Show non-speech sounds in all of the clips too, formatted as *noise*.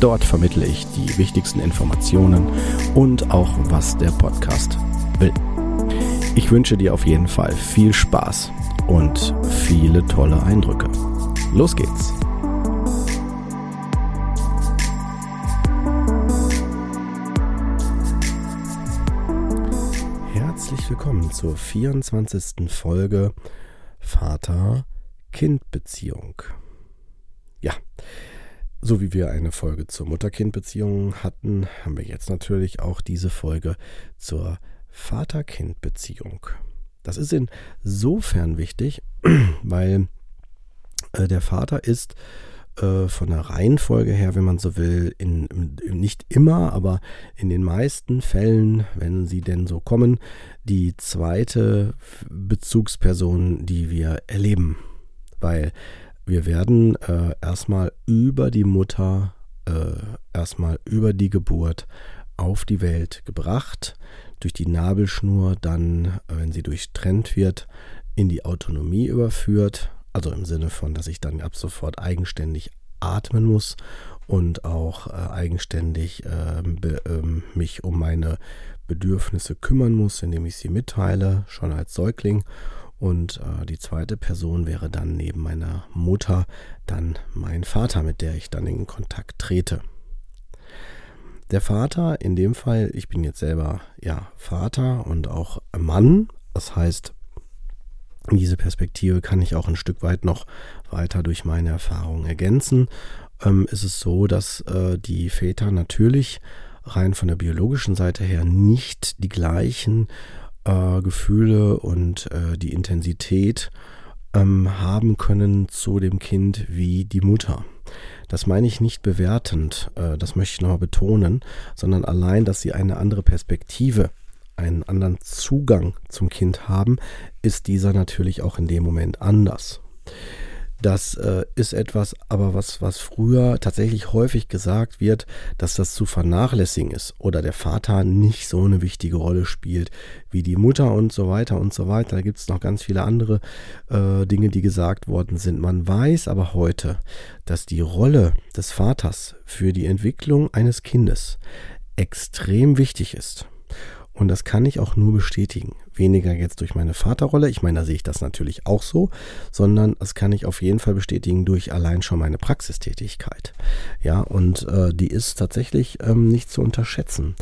Dort vermittle ich die wichtigsten Informationen und auch, was der Podcast will. Ich wünsche dir auf jeden Fall viel Spaß und viele tolle Eindrücke. Los geht's! Herzlich willkommen zur 24. Folge Vater-Kind-Beziehung. Ja, so wie wir eine Folge zur Mutter-Kind-Beziehung hatten, haben wir jetzt natürlich auch diese Folge zur Vater-Kind-Beziehung. Das ist insofern wichtig, *clears throat* weil äh, der Vater ist äh, von der Reihenfolge her, wenn man so will, in, nicht immer, aber in den meisten Fällen, wenn sie denn so kommen, die zweite Bezugsperson, die wir erleben. Weil wir werden äh, erstmal über die Mutter, äh, erstmal über die Geburt auf die Welt gebracht, durch die Nabelschnur dann, wenn sie durchtrennt wird, in die Autonomie überführt, also im Sinne von, dass ich dann ab sofort eigenständig atmen muss und auch äh, eigenständig äh, be, äh, mich um meine Bedürfnisse kümmern muss, indem ich sie mitteile, schon als Säugling und äh, die zweite Person wäre dann neben meiner Mutter dann mein Vater, mit der ich dann in Kontakt trete. Der Vater, in dem Fall, ich bin jetzt selber ja Vater und auch Mann, das heißt, diese Perspektive kann ich auch ein Stück weit noch weiter durch meine Erfahrungen ergänzen. Ähm, ist es so, dass äh, die Väter natürlich rein von der biologischen Seite her nicht die gleichen äh, Gefühle und äh, die Intensität ähm, haben können zu dem Kind wie die Mutter. Das meine ich nicht bewertend, äh, das möchte ich nochmal betonen, sondern allein, dass sie eine andere Perspektive, einen anderen Zugang zum Kind haben, ist dieser natürlich auch in dem Moment anders. Das äh, ist etwas, aber was, was früher tatsächlich häufig gesagt wird, dass das zu vernachlässigen ist oder der Vater nicht so eine wichtige Rolle spielt wie die Mutter und so weiter und so weiter. Da gibt es noch ganz viele andere äh, Dinge, die gesagt worden sind. Man weiß aber heute, dass die Rolle des Vaters für die Entwicklung eines Kindes extrem wichtig ist. Und das kann ich auch nur bestätigen. Weniger jetzt durch meine Vaterrolle, ich meine, da sehe ich das natürlich auch so, sondern das kann ich auf jeden Fall bestätigen durch allein schon meine Praxistätigkeit. Ja, und äh, die ist tatsächlich ähm, nicht zu unterschätzen.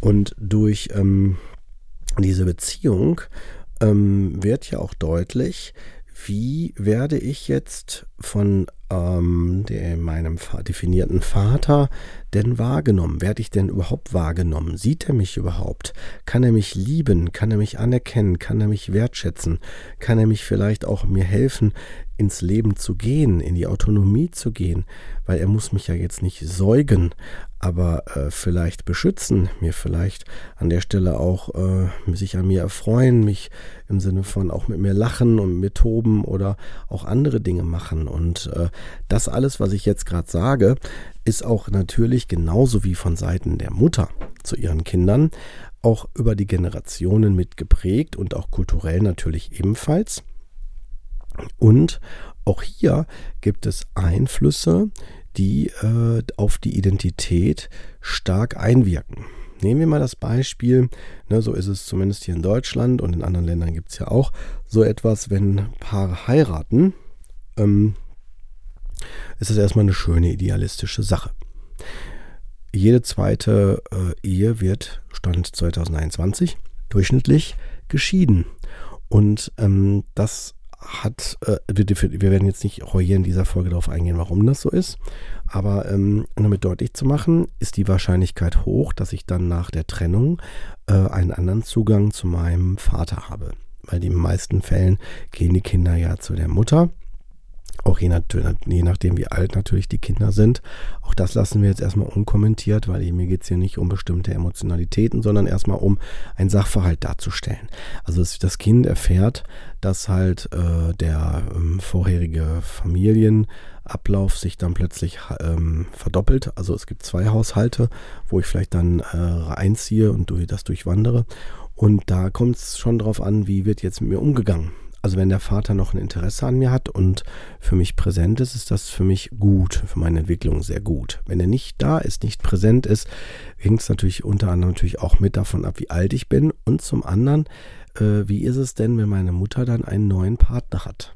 Und durch ähm, diese Beziehung ähm, wird ja auch deutlich, wie werde ich jetzt von ähm, der, meinem definierten Vater denn wahrgenommen? Werde ich denn überhaupt wahrgenommen? Sieht er mich überhaupt? Kann er mich lieben? Kann er mich anerkennen? Kann er mich wertschätzen? Kann er mich vielleicht auch mir helfen, ins Leben zu gehen, in die Autonomie zu gehen? Weil er muss mich ja jetzt nicht säugen, aber äh, vielleicht beschützen, mir vielleicht an der Stelle auch äh, sich an mir erfreuen, mich im Sinne von auch mit mir lachen und mit mir toben oder auch andere Dinge machen. Und äh, das alles, was ich jetzt gerade sage, ist auch natürlich genauso wie von Seiten der Mutter zu ihren Kindern auch über die Generationen mitgeprägt und auch kulturell natürlich ebenfalls. Und auch hier gibt es Einflüsse, die äh, auf die Identität stark einwirken. Nehmen wir mal das Beispiel, ne, so ist es zumindest hier in Deutschland und in anderen Ländern gibt es ja auch so etwas, wenn Paare heiraten, ähm, ist es erstmal eine schöne idealistische Sache. Jede zweite äh, Ehe wird, Stand 2021, durchschnittlich geschieden. Und ähm, das hat, äh, wir, wir, werden jetzt nicht hier in dieser Folge darauf eingehen, warum das so ist, aber ähm, damit deutlich zu machen, ist die Wahrscheinlichkeit hoch, dass ich dann nach der Trennung äh, einen anderen Zugang zu meinem Vater habe. Weil in den meisten Fällen gehen die Kinder ja zu der Mutter Auch je, je, nachdem, wie alt natürlich die Kinder sind. Auch das lassen wir jetzt erstmal unkommentiert, weil mir geht es hier nicht um bestimmte Emotionalitäten, sondern erstmal um ein Sachverhalt darzustellen. Also das Kind erfährt, dass halt äh, der ähm, vorherige Familienablauf sich dann plötzlich ähm, verdoppelt. Also es gibt zwei Haushalte, wo ich vielleicht dann äh, einziehe und durch, das durchwandere. Und da kommt es schon drauf an, wie wird jetzt mit mir umgegangen. Also wenn der Vater noch ein Interesse an mir hat und für mich präsent ist, ist das für mich gut, für meine Entwicklung sehr gut. Wenn er nicht da ist, nicht präsent ist, hängt es natürlich unter anderem natürlich auch mit davon ab, wie alt ich bin und zum anderen, äh, wie ist es denn, wenn meine Mutter dann einen neuen Partner hat?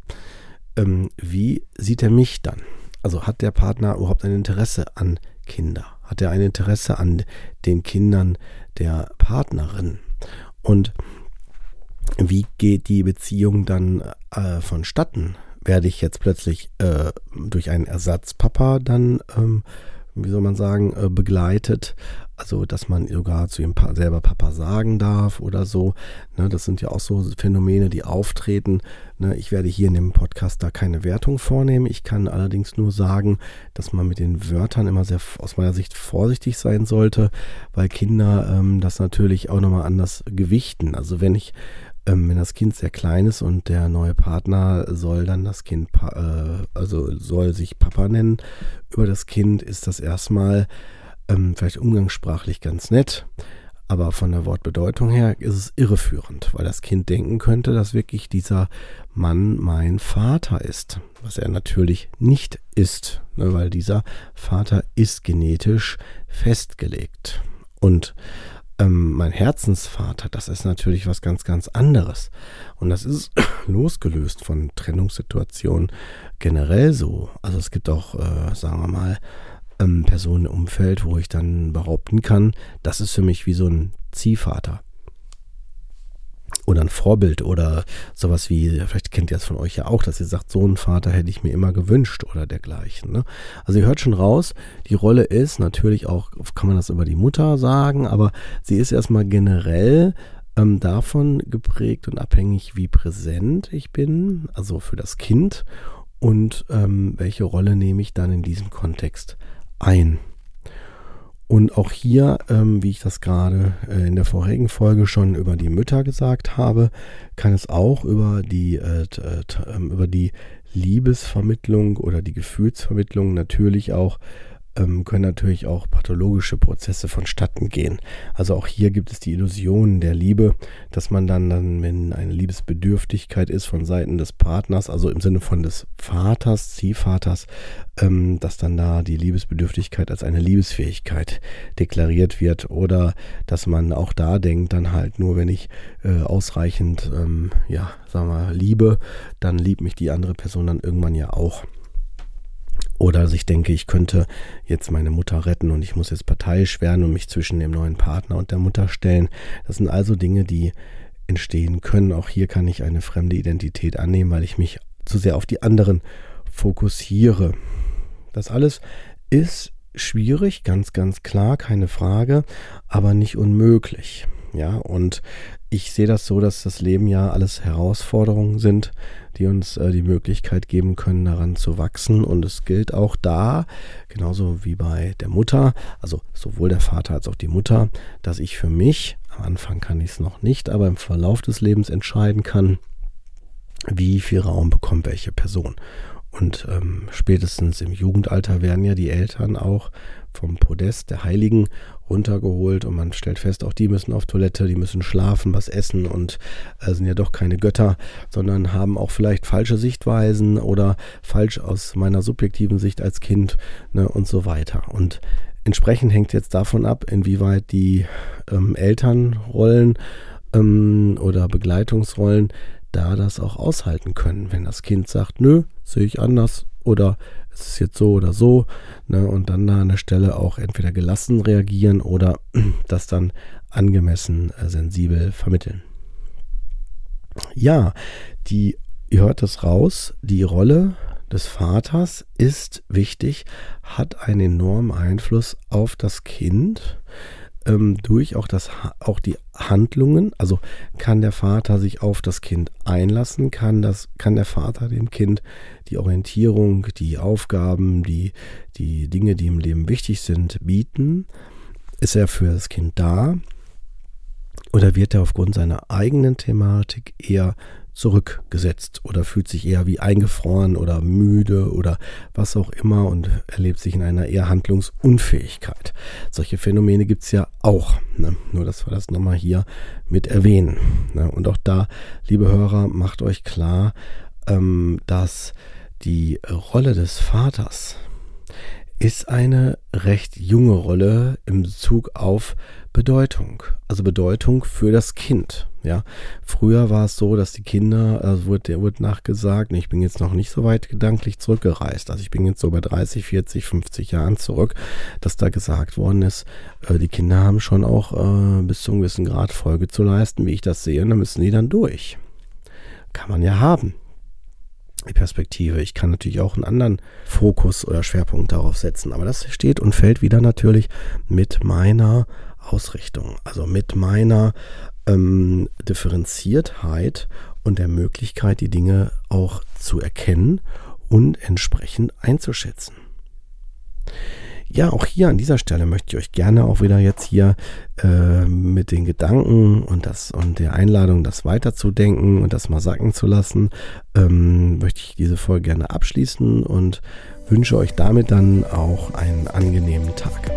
Ähm, wie sieht er mich dann? Also hat der Partner überhaupt ein Interesse an Kinder? Hat er ein Interesse an den Kindern der Partnerin? Und wie geht die Beziehung dann äh, vonstatten? Werde ich jetzt plötzlich äh, durch einen Ersatzpapa dann, ähm, wie soll man sagen, äh, begleitet? Also, dass man sogar zu ihm pa selber Papa sagen darf oder so. Ne, das sind ja auch so Phänomene, die auftreten. Ne, ich werde hier in dem Podcast da keine Wertung vornehmen. Ich kann allerdings nur sagen, dass man mit den Wörtern immer sehr aus meiner Sicht vorsichtig sein sollte, weil Kinder ähm, das natürlich auch nochmal anders gewichten. Also, wenn ich ähm, wenn das Kind sehr klein ist und der neue Partner soll dann das Kind, äh, also soll sich Papa nennen über das Kind, ist das erstmal ähm, vielleicht umgangssprachlich ganz nett. Aber von der Wortbedeutung her ist es irreführend, weil das Kind denken könnte, dass wirklich dieser Mann mein Vater ist. Was er natürlich nicht ist, ne, weil dieser Vater ist genetisch festgelegt. Und ähm, mein Herzensvater, das ist natürlich was ganz, ganz anderes. Und das ist *clears throat* losgelöst von Trennungssituationen generell so. Also es gibt auch, äh, sagen wir mal, ähm, Personen im Umfeld, wo ich dann behaupten kann, das ist für mich wie so ein Ziehvater oder ein Vorbild oder sowas wie, vielleicht kennt ihr das von euch ja auch, dass ihr sagt, so einen Vater hätte ich mir immer gewünscht oder dergleichen. Ne? Also ihr hört schon raus, die Rolle ist natürlich auch, kann man das über die Mutter sagen, aber sie ist erstmal generell ähm, davon geprägt und abhängig, wie präsent ich bin, also für das Kind und ähm, welche Rolle nehme ich dann in diesem Kontext ein. Und auch hier, ähm, wie ich das gerade äh, in der vorherigen Folge schon über die Mütter gesagt habe, kann es auch über die, äh, äh, ähm, über die Liebesvermittlung oder die Gefühlsvermittlung natürlich auch ähm, können natürlich auch pathologische Prozesse vonstatten gehen. Also auch hier gibt es die Illusion der Liebe, dass man dann, dann, wenn eine Liebesbedürftigkeit ist von Seiten des Partners, also im Sinne von des Vaters, Ziehvaters, ähm, dass dann da die Liebesbedürftigkeit als eine Liebesfähigkeit deklariert wird oder dass man auch da denkt, dann halt nur, wenn ich äh, ausreichend, ähm, ja, sagen wir, liebe, dann liebt mich die andere Person dann irgendwann ja auch. Oder dass ich denke, ich könnte jetzt meine Mutter retten und ich muss jetzt parteiisch werden und mich zwischen dem neuen Partner und der Mutter stellen. Das sind also Dinge, die entstehen können. Auch hier kann ich eine fremde Identität annehmen, weil ich mich zu sehr auf die anderen fokussiere. Das alles ist schwierig, ganz, ganz klar, keine Frage, aber nicht unmöglich. Ja, und ich sehe das so, dass das Leben ja alles Herausforderungen sind, die uns äh, die Möglichkeit geben können, daran zu wachsen. Und es gilt auch da, genauso wie bei der Mutter, also sowohl der Vater als auch die Mutter, dass ich für mich, am Anfang kann ich es noch nicht, aber im Verlauf des Lebens entscheiden kann, wie viel Raum bekommt welche Person. Und ähm, spätestens im Jugendalter werden ja die Eltern auch vom Podest der Heiligen runtergeholt und man stellt fest, auch die müssen auf Toilette, die müssen schlafen, was essen und äh, sind ja doch keine Götter, sondern haben auch vielleicht falsche Sichtweisen oder falsch aus meiner subjektiven Sicht als Kind ne, und so weiter. Und entsprechend hängt jetzt davon ab, inwieweit die ähm, Elternrollen ähm, oder Begleitungsrollen da das auch aushalten können, wenn das Kind sagt, nö, sehe ich anders oder es ist jetzt so oder so, ne, und dann da an der Stelle auch entweder gelassen reagieren oder *clears throat* das dann angemessen äh, sensibel vermitteln. Ja, die, ihr hört das raus, die Rolle des Vaters ist wichtig, hat einen enormen Einfluss auf das Kind. Ähm, durch auch, das, auch die Handlungen. Also kann der Vater sich auf das Kind einlassen, kann, das, kann der Vater dem Kind die Orientierung, die Aufgaben, die, die Dinge, die im Leben wichtig sind, bieten. Ist er für das Kind da? Oder wird er aufgrund seiner eigenen Thematik eher zurückgesetzt oder fühlt sich eher wie eingefroren oder müde oder was auch immer und erlebt sich in einer eher Handlungsunfähigkeit. Solche Phänomene gibt es ja auch. Ne? Nur, dass wir das nochmal hier mit erwähnen. Ne? Und auch da, liebe Hörer, macht euch klar, ähm, dass die Rolle des Vaters ist eine recht junge Rolle im Bezug auf Bedeutung, also Bedeutung für das Kind. Ja, früher war es so, dass die Kinder, also wurde, wurde nachgesagt, ich bin jetzt noch nicht so weit gedanklich zurückgereist, also ich bin jetzt so bei 30, 40, 50 Jahren zurück, dass da gesagt worden ist, äh, die Kinder haben schon auch äh, bis zu einem gewissen Grad Folge zu leisten, wie ich das sehe, und dann müssen die dann durch. Kann man ja haben. Perspektive. Ich kann natürlich auch einen anderen Fokus oder Schwerpunkt darauf setzen, aber das steht und fällt wieder natürlich mit meiner Ausrichtung, also mit meiner ähm, Differenziertheit und der Möglichkeit, die Dinge auch zu erkennen und entsprechend einzuschätzen. Ja, auch hier an dieser Stelle möchte ich euch gerne auch wieder jetzt hier äh, mit den Gedanken und das und der Einladung, das weiterzudenken und das mal sacken zu lassen, ähm, möchte ich diese Folge gerne abschließen und wünsche euch damit dann auch einen angenehmen Tag.